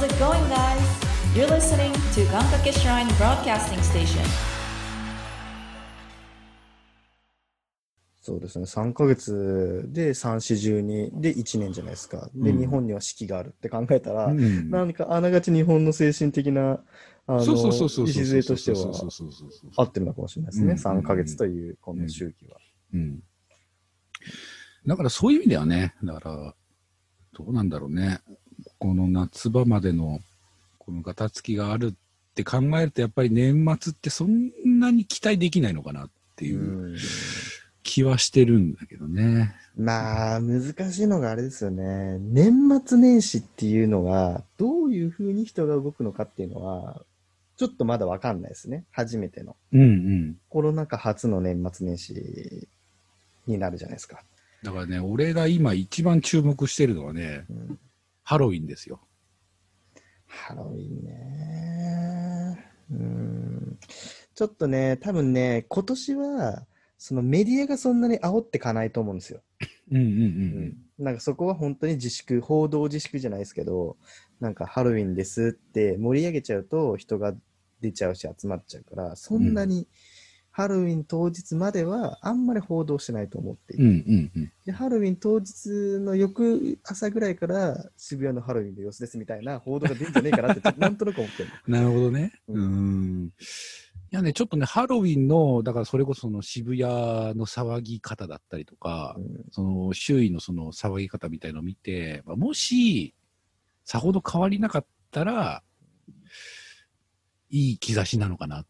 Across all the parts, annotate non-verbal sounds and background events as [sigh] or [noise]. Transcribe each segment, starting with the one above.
How's it going, guys? You're listening to Gankake Shrine Broadcasting Station. そうですね。3ヶ月で3、4、12で1年じゃないですか。で、うん日本には四季があるって考えたら、うん何かあながち日本の精神的な、あの、そうそうそうそうそう。礎としてはそうそうそうそうそう合ってるのかもしれないですね。うん3ヶ月というこの周期は。うん。だからそういう意味ではね、だから、どうなんだろうね。この夏場までの、このガタつきがあるって考えると、やっぱり年末ってそんなに期待できないのかなっていううん気はしてるんだけどね。まあ、難しいのがあれですよね。年末年始っていうのが、どういうふうに人が動くのかっていうのは、ちょっとまだわかんないですね。初めての。うんうん。コロナ禍初の年末年始になるじゃないですか。だからね、俺が今一番注目してるのはね、うんハロウィンですよ。ハロウィンね。うん。ちょっとね、多分ね、今年は、そのメディアがそんなに煽ってかないと思うんですよ。うんうんううんん。なんかそこは本当に自粛、報道自粛じゃないですけど、なんかハロウィンですって盛り上げちゃうと人が出ちゃうし集まっちゃうから、そんなにハロウィン当日まではあんまり報道してないと思っていてうん。うんうんうん。で、ハロウィン当日の翌朝ぐらいから渋谷のハロウィンの様子ですみたいな報道が出るんじゃねえかなって、[laughs] なんとなく思ってる。なるほどね。ううんん。いやね、ちょっとね、ハロウィンの、だからそれこそその渋谷の騒ぎ方だったりとか、うんその周囲のその騒ぎ方みたいのを見て、まあもし、さほど変わりなかったら、いい兆しなのかなっ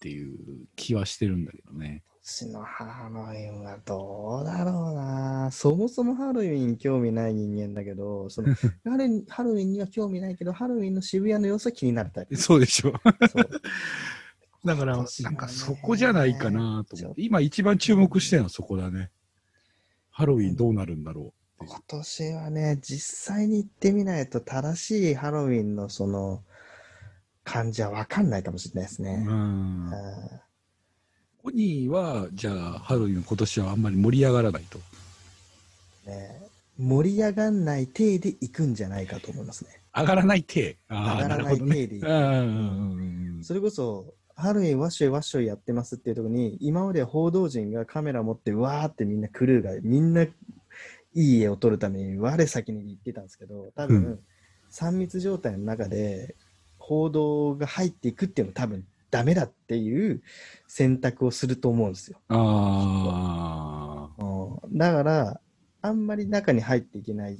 ていう気はしてるんだけどね。今年のハロウィンはどうだろうな。そもそもハロウィン興味ない人間だけど、そのハロウィンハロウィンには興味ないけど、ハロウィンの渋谷の様子は気になるタイプ。そうでしょ。そう [laughs] だから、なんかそこじゃないかなと思って。今一番注目してるのはそこだね。ハロウィンどうなるんだろう今年はね、実際に行ってみないと正しいハロウィンのその感じはわかんないかもしれないですね。うんうんコニーは、じゃあ、ハロウィン今年はあんまり盛り上がらないと。ね盛り上がんない体で行くんじゃないかと思いますね。上がらない体。上がらない。体で行く。うんうんうんうんそれこそ、ハロウィンわっしょいわっしょいやってますっていうところに、今までは報道陣がカメラ持って、わーってみんなクルーが、みんないい絵を撮るために、我先に行ってたんですけど、多分、うん3密状態の中で、報道が入っていくっていうのは多分ダメだっていう選択をすると思うんですよ。あだから、あんまり中に入っていけないっ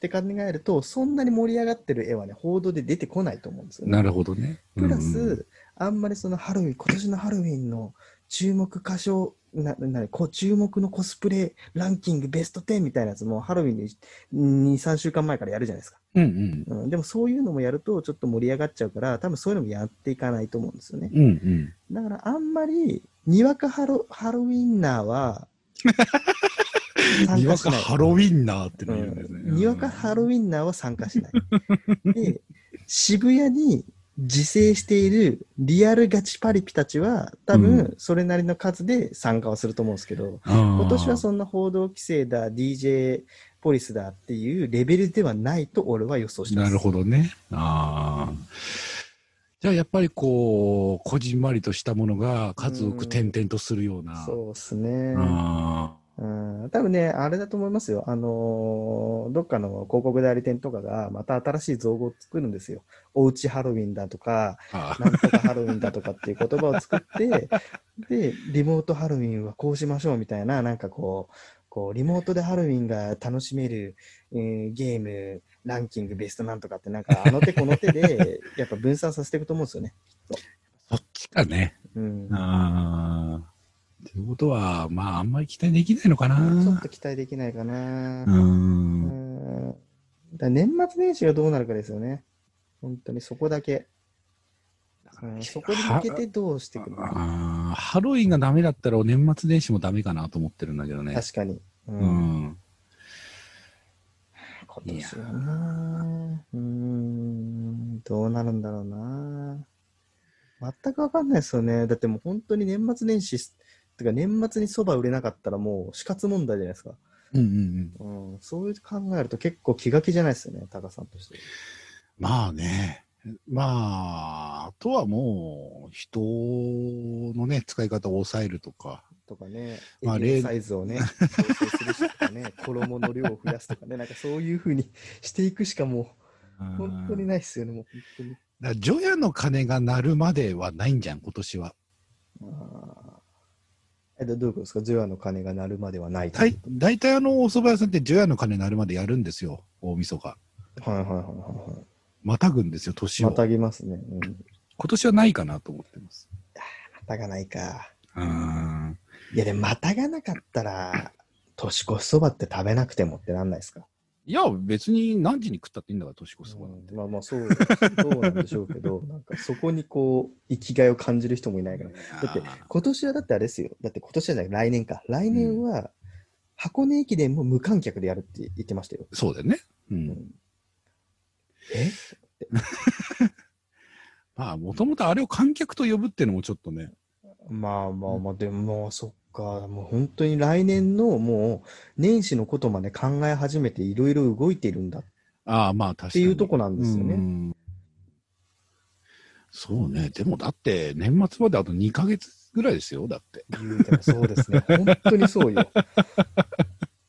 て考えると、そんなに盛り上がってる絵はね、報道で出てこないと思うんですよね。なるほどね。プラス、うんうんあんまりそのハロウィン、今年のハロウィンの注目箇所、な、な、こう注目のコスプレランキングベスト10みたいなやつもハロウィンに2、3週間前からやるじゃないですか。うんうん。うん、でもそういうのもやるとちょっと盛り上がっちゃうから、多分そういうのもやっていかないと思うんですよね。うんうん。だからあんまり、にわかハロハロウィンナーは、[laughs] 参にわか。ハロウィンナーっての言うんですね。うんにわかハロウィンナーは参加しない。で、渋谷に自生しているリアルガチパリピたちは、多う分それなりの数で参加はすると思うんですけど、今今年はそんな報道規制だ、DJ ポリスだっていうレベルではないと俺は予想してます。なるほどね。ああ。じゃあやっぱりこう、こじんまりとしたものが数多く点々とするような。そうですね。あうん、多分ね、あれだと思いますよ。あのーどっかの広告代理店とかがまた新しい造語を作るんですよ。おうちハロウィンだとか、あ。なんとかハロウィンだとかっていう言葉を作って、[laughs] で、リモートハロウィンはこうしましょうみたいな、なんかこう、こうリモートでハロウィンが楽しめる、えーゲーム、ランキングベストなんとかって、なんかあの手この手で、[laughs] やっぱ分散させていくと思うんですよね。そっちかね。うん。ああ。ということは、まあ、あんまり期待できないのかな。ちょっと期待できないかな。う。うんん。だ年末年始がどうなるかですよね。本当にそこだけ。うんそこに向けてどうしていくのか。ハロウィンがダメだったら年末年始もダメかなと思ってるんだけどね。確かに。う。うんん。今年はなうーん、どうなるんだろうな全くわかんないですよね。だってもう本当に年末年始、てか年末にそば売れなかったらもう死活問題じゃないですか。うんうんうん。うん、そういう考えると結構気が気じゃないですよね、タカさんとして。まあね。まあ、あとはもう、人のね、使い方を抑えるとか。とかね、まあサイズをね、調整するしとかね、[laughs] 衣の量を増やすとかね、なんかそういうふうにしていくしかもう、本当にないっすよね、もう本当に。だ除夜の鐘が鳴るまではないんじゃん、今年は。あーえどどういうことですか？除夜の鐘が鳴るまではないとだい大体あの、お蕎麦屋さんって除夜の鐘鳴るまでやるんですよ、大晦日。はいはいはいはいはい。またぐんですよ、年を。またぎますね。うん。今年はないかなと思ってます。またがないか。うん。いやでもまたがなかったら、年越しそばって食べなくてもってなんないですか？いや、別に何時に食ったっていいんだから、年越しそばなんて。うんまあまあそう、[laughs] そうなんでしょうけど、なんかそこにこう、生きがいを感じる人もいないから。だって今年はだってあれですよ。だって今年じゃない、来年か。来年は、箱根駅伝も無観客でやるって言ってましたよ。そうだよね。う。うんんえ？[laughs] まあ、もともとあれを観客と呼ぶっていうのもちょっとね。まあまあまあ、でもそっか、もう本当に来年のもう年始のことまで考え始めていろいろ動いているんだっああ、まあ確かに。ていうとこなんですよね。うんそうね。でもだって、年末まであと2ヶ月ぐらいですよ、だって。言うてもそうですね。[laughs] 本当にそうよ。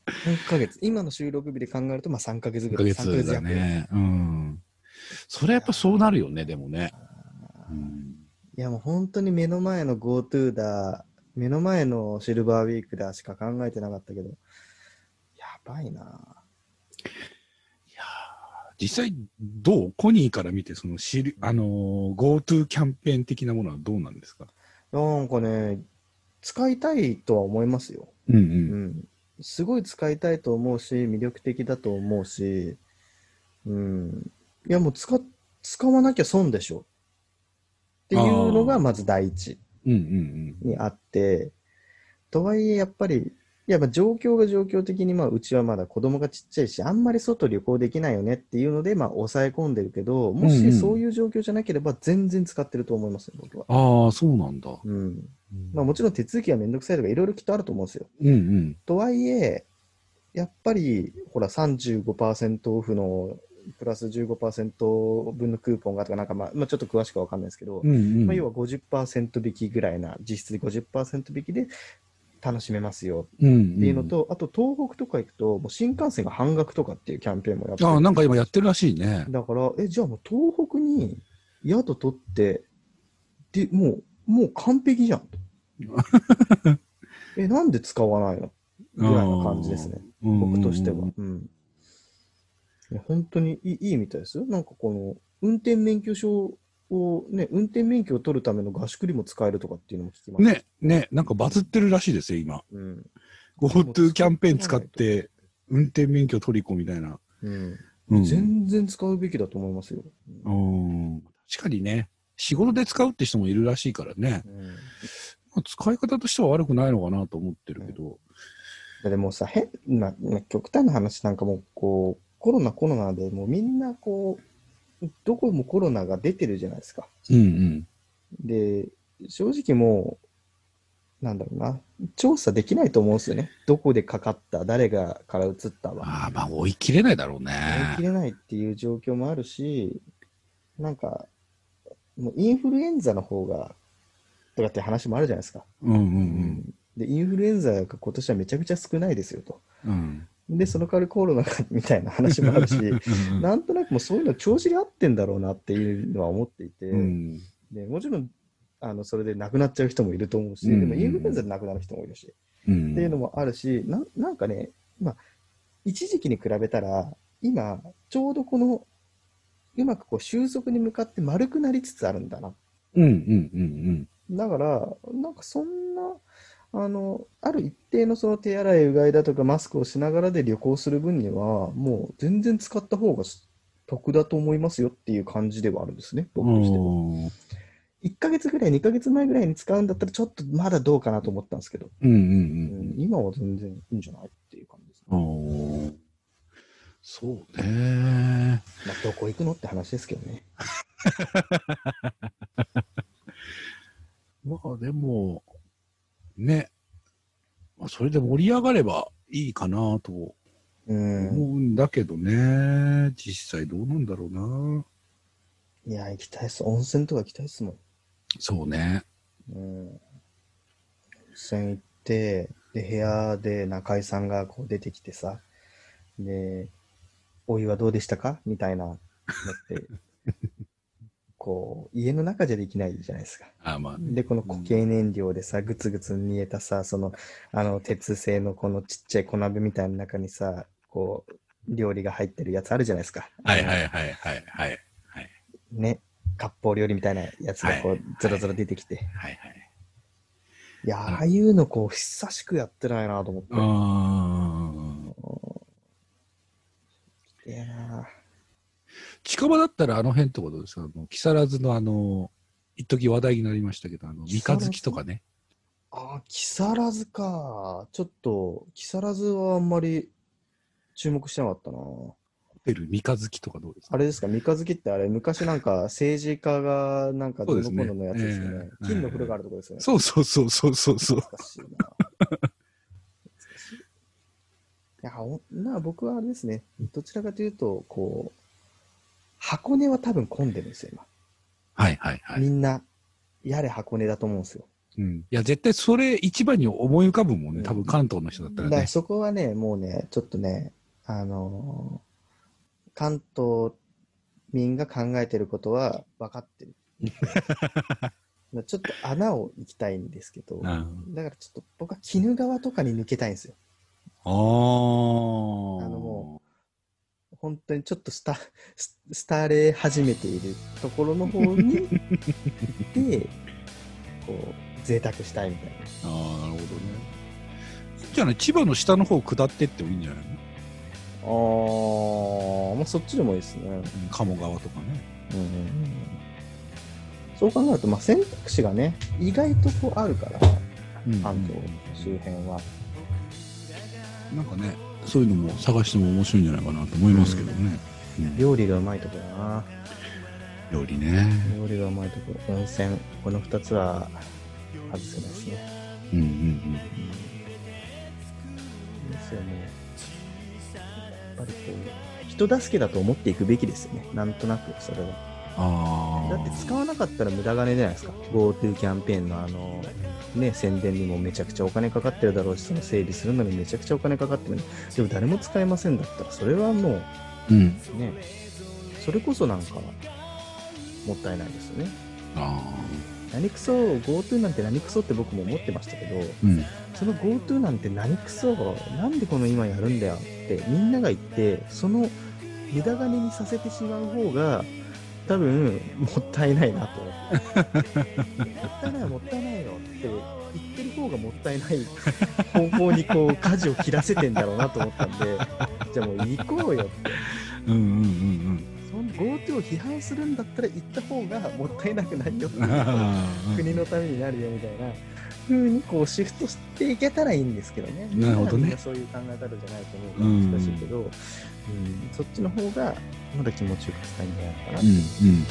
3ヶ月。今の収録日で考えると、まあ3ヶ月1ヶぐらい。3月だね。うん。それやっぱそうなるよね、でもね。うんいやもう本当に目の前の GoTo だ、目の前のシルバーウィークだしか考えてなかったけど、やばいな。いやー実際、どう？コニーから見て、そのしる、あのー、GoTo キャンペーン的なものはどうなんですか？なんかね、使いたいとは思いますよ。うんう。うんん。すごい使いたいと思うし、魅力的だと思うし、うん。いやもう使っ、使わなきゃ損でしょ。っていうのがまず第一。うんうんにあって、とはいえやっぱり、いやまあ状況が状況的に、まあ、うちはまだ子供がちっちゃいし、あんまり外旅行できないよねっていうので、まあ、抑え込んでるけど、もしそういう状況じゃなければ、全然使ってると思いますよ、僕は。うん。ああ、そうなんだ。うん。まあ、もちろん手続きがめんどくさいとか、いろいろきっとあると思うんですよ。うんうん。とはいえ、やっぱり、ほら、35%オフの、プラス15%分のクーポンがとか、なんかまあ、まあ、ちょっと詳しくはわかんないですけど、うんうん。まあ、要は50%引きぐらいな、実質で50%引きで楽しめますようんうん、っていうのと、あと東北とか行くと、もう新幹線が半額とかっていうキャンペーンもやってあ。なんか今やってるらしいね。だから、え、じゃあもう東北に宿取って、で、もう、もう完璧じゃんと。[laughs] え、なんで使わないの？ぐらいな感じですね。僕としては。うん。本当にいいいいみたいですよ。なんかこの、運転免許証をね、運転免許を取るための合宿にも使えるとかっていうのも聞きます。ね、ね、なんかバズってるらしいですよ、今。うん。GoTo キャンペーン使って、運転免許取り込みたいな。うん。うん。全然使うべきだと思いますよ。うん確かにね、仕事で使うって人もいるらしいからね。うん。まあ使い方としては悪くないのかなと思ってるけど。でもさ、変な、ま極端な話なんかもう、こう、コロナコロナでもうみんなこう、どこもコロナが出てるじゃないですか。うんうん。で、正直もう、なんだろうな、調査できないと思うんですよね。どこでかかった、誰がから移ったは。ああ、まあ追い切れないだろうね。追い切れないっていう状況もあるし、なんか、もうインフルエンザの方が、とかって話もあるじゃないですか。うんうんで、インフルエンザが今年はめちゃくちゃ少ないですよと。うん。うん。で、その代わりコロナがみたいな話もあるし、うんなんとなくもうそういうの調子が合ってんだろうなっていうのは思っていて、うん。でもちろん、あの、それで亡くなっちゃう人もいると思うし、うんでもインフルエンザで亡くなる人もいるし、うん。っていうのもあるし、ななんかね、まあ、一時期に比べたら、今、ちょうどこの、うまくこう収束に向かって丸くなりつつあるんだな。うんうんうんだから、なんかそんな、あの、ある一定のその手洗いうがいだとかマスクをしながらで旅行する分には、もう全然使った方が得だと思いますよっていう感じではあるんですね、う僕としては。ん。1ヶ月ぐらい、2ヶ月前ぐらいに使うんだったら、ちょっとまだどうかなと思ったんですけど、うんうんううんん、今は全然いいんじゃないっていう感じですね。うん。そうね。まあ、どこ行くのって話ですけどね。[laughs] まあでも、ね。まあそれで盛り上がればいいかなとうん。思うんだけどね。実際どうなんだろうな。いや、行きたいっす。温泉とか行きたいっすもん。そうね。うん。温泉行って、で、部屋で中井さんがこう出てきてさ、で、お湯はどうでしたか？みたいなのって、こう、家の中じゃできないじゃないですか。あまあ、で、この固形燃料でさ、ぐつぐつ煮えたさ、その、あの、鉄製のこのちっちゃい小鍋みたいな中にさ、こう、料理が入ってるやつあるじゃないですか。はいはいはいはいはい。はいね、割烹料理みたいなやつがこはう、ずらずら出てきて。はいはい。いや、ああいうのこう、久しくやってないなと思って。あいやな近場だったらあの辺ってことですか？あの木更津のあの、一時話題になりましたけど、あの、三日月とかね。あ、木更津か。ちょっと、木更津はあんまり注目してなかったな。ホテル三日月とかどうですか？あれですか、三日月ってあれ、昔なんか [laughs] 政治家がなんかどの頃のやつですよね。ねええ金の風呂があるところですよね。そうそうそうそうそうそう。懐かしいな。懐かしいいや、な僕はあれですね、どちらかというと、こう、箱根は多分混んでるんですよ、今。はいはいはい。みんな、やれ箱根だと思うんですよ。うん。いや、絶対それ一番に思い浮かぶもんね。うん多分関東の人だったらね。だからそこはね、もうね、ちょっとね、あのー関東民が考えてることは分かってる。[laughs] ちょっと穴を行きたいんですけど、うん。だからちょっと僕は鬼怒川とかに抜けたいんですよ。ああ。あのも本当にちょっとスタ、ススタれ始めているところの方に行って、[laughs] こう、贅沢したいみたいな。ああ、なるほどね。じゃあね、千葉の下の方下ってってもいいんじゃないの？あー、まあそっちでもいいですね。うん鴨川とかね。うんうんうんそう考えると、まあ、選択肢がね、意外とこうあるから、関東周辺は。なんかね、そういうのも探しても面白いんじゃないかなと思いますけどね。うん料理がうまいところだな。料理ね。料理がうまいところ。温泉。この二つは外せないですね。うんうんうん。うん。ですよね。やっぱりこう、人助けだと思っていくべきですよね。なんとなく、それは。だって使わなかったら無駄金じゃないですか。GoTo キャンペーンのあの、ね、宣伝にもめちゃくちゃお金かかってるだろうし、その整備するのにめちゃくちゃお金かかってるでも誰も使えませんだったら、それはもうん。うね、それこそなんか、もったいないですよね。あ何クソ、GoTo なんて何クソって僕も思ってましたけど、あ。うん。その GoTo なんて何クソ、なんでこの今やるんだよってみんなが言って、その無駄金にさせてしまう方が、多分もったいないなと思って。もったいない、もったいないよって言ってる方がもったいない方向にこう舵を切らせてんだろうなと思ったんで、じゃあもう行こうよって。うんうんうんその GoTo を批判するんだったら行った方がもったいなくないよ。国のためになるよみたいな風にこうシフトしていけたらいいんですけどね。なるほどねそういう考え方じゃないと思うから難しいけど、うんそっちの方がまだ気持ちよく伝えるんじゃないかな。うんうん。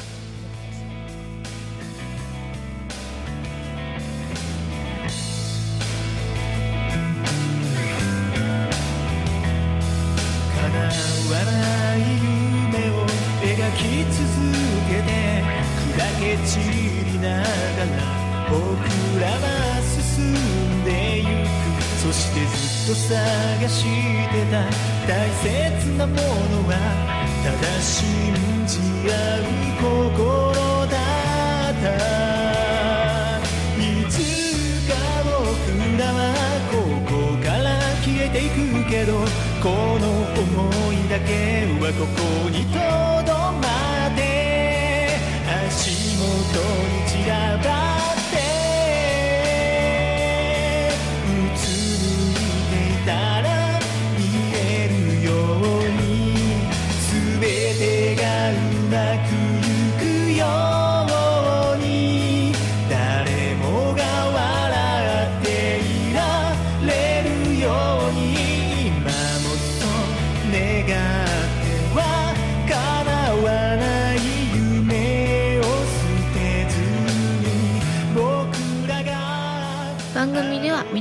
叶わない夢を描き続けて砕け散りながら僕らは進んでそしてずっと探してた大切なものはただ信じ合う心だった。いつか僕らはここから消えていくけどこの想いだけはここにと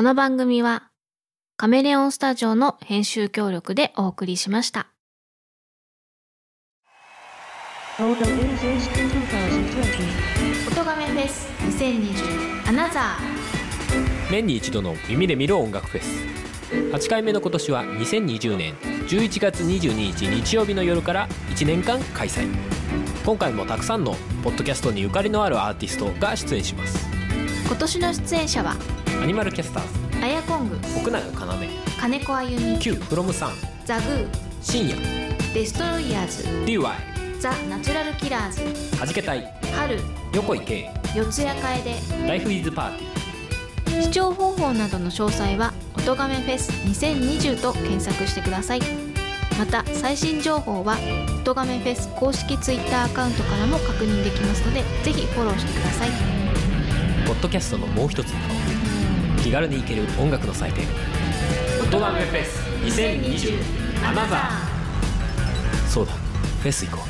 この番組はカメレオンスタジオの編集協力でお送りしました。Photo Users 2020. 音亀フェス2020アナザ年に一度の耳で見る音楽フェス8回目の今年は2020年11月22日日曜日の夜から1年間開催今回もたくさんのポッドキャストにゆかりのあるアーティストが出演しますー今年の出演者はアニマルキャスターズ。アヤコング、奥永要。金子あゆみ、Q フロムさん。ザグー、深夜。デストロイヤーズ、DY ザ・ナチュラルキラーズ、はじけたい。春、横井圭。四谷楓。ライフイズパーティー視聴方法などの詳細は「音亀フェス2020」と検索してください。また最新情報は「音亀フェス」公式 Twitter アカウントからも確認できますのでぜひフォローしてください。ポッドキャストのもう一つ。の顔気軽に行ける音楽の祭典。音楽フェス2020アナザーそうだ。フェス行こう